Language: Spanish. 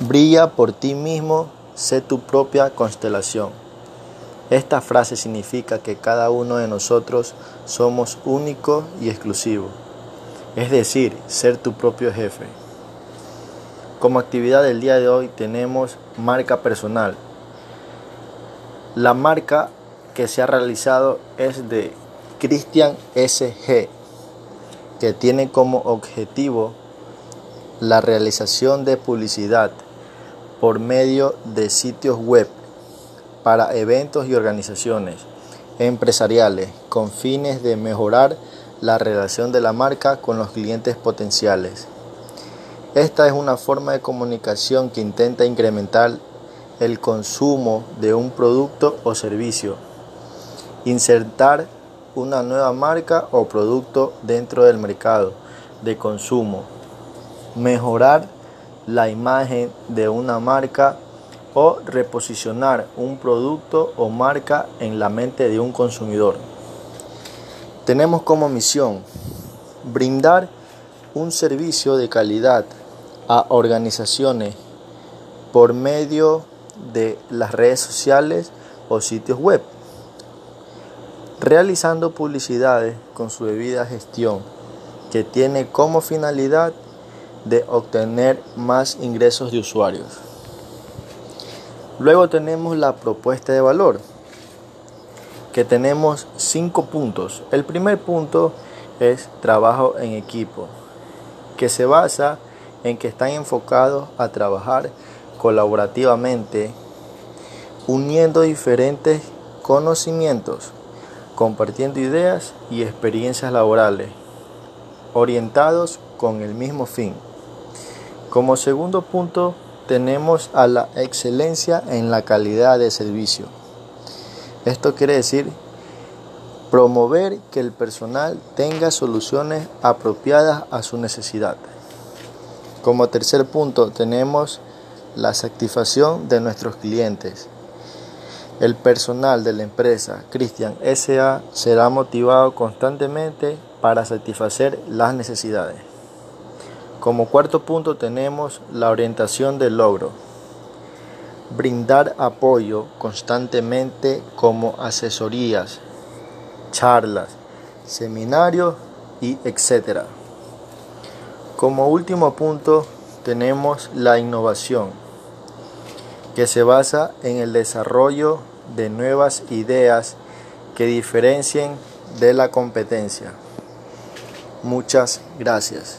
Brilla por ti mismo, sé tu propia constelación. Esta frase significa que cada uno de nosotros somos único y exclusivo, es decir, ser tu propio jefe. Como actividad del día de hoy tenemos marca personal. La marca que se ha realizado es de Christian SG, que tiene como objetivo la realización de publicidad por medio de sitios web para eventos y organizaciones empresariales con fines de mejorar la relación de la marca con los clientes potenciales. Esta es una forma de comunicación que intenta incrementar el consumo de un producto o servicio, insertar una nueva marca o producto dentro del mercado de consumo, mejorar la imagen de una marca o reposicionar un producto o marca en la mente de un consumidor. Tenemos como misión brindar un servicio de calidad a organizaciones por medio de las redes sociales o sitios web, realizando publicidades con su debida gestión que tiene como finalidad de obtener más ingresos de usuarios. Luego tenemos la propuesta de valor, que tenemos cinco puntos. El primer punto es trabajo en equipo, que se basa en que están enfocados a trabajar colaborativamente, uniendo diferentes conocimientos, compartiendo ideas y experiencias laborales, orientados con el mismo fin. Como segundo punto, tenemos a la excelencia en la calidad de servicio. Esto quiere decir promover que el personal tenga soluciones apropiadas a su necesidad. Como tercer punto, tenemos la satisfacción de nuestros clientes. El personal de la empresa Christian SA será motivado constantemente para satisfacer las necesidades. Como cuarto punto tenemos la orientación del logro. Brindar apoyo constantemente como asesorías, charlas, seminarios y etc. Como último punto tenemos la innovación, que se basa en el desarrollo de nuevas ideas que diferencien de la competencia. Muchas gracias.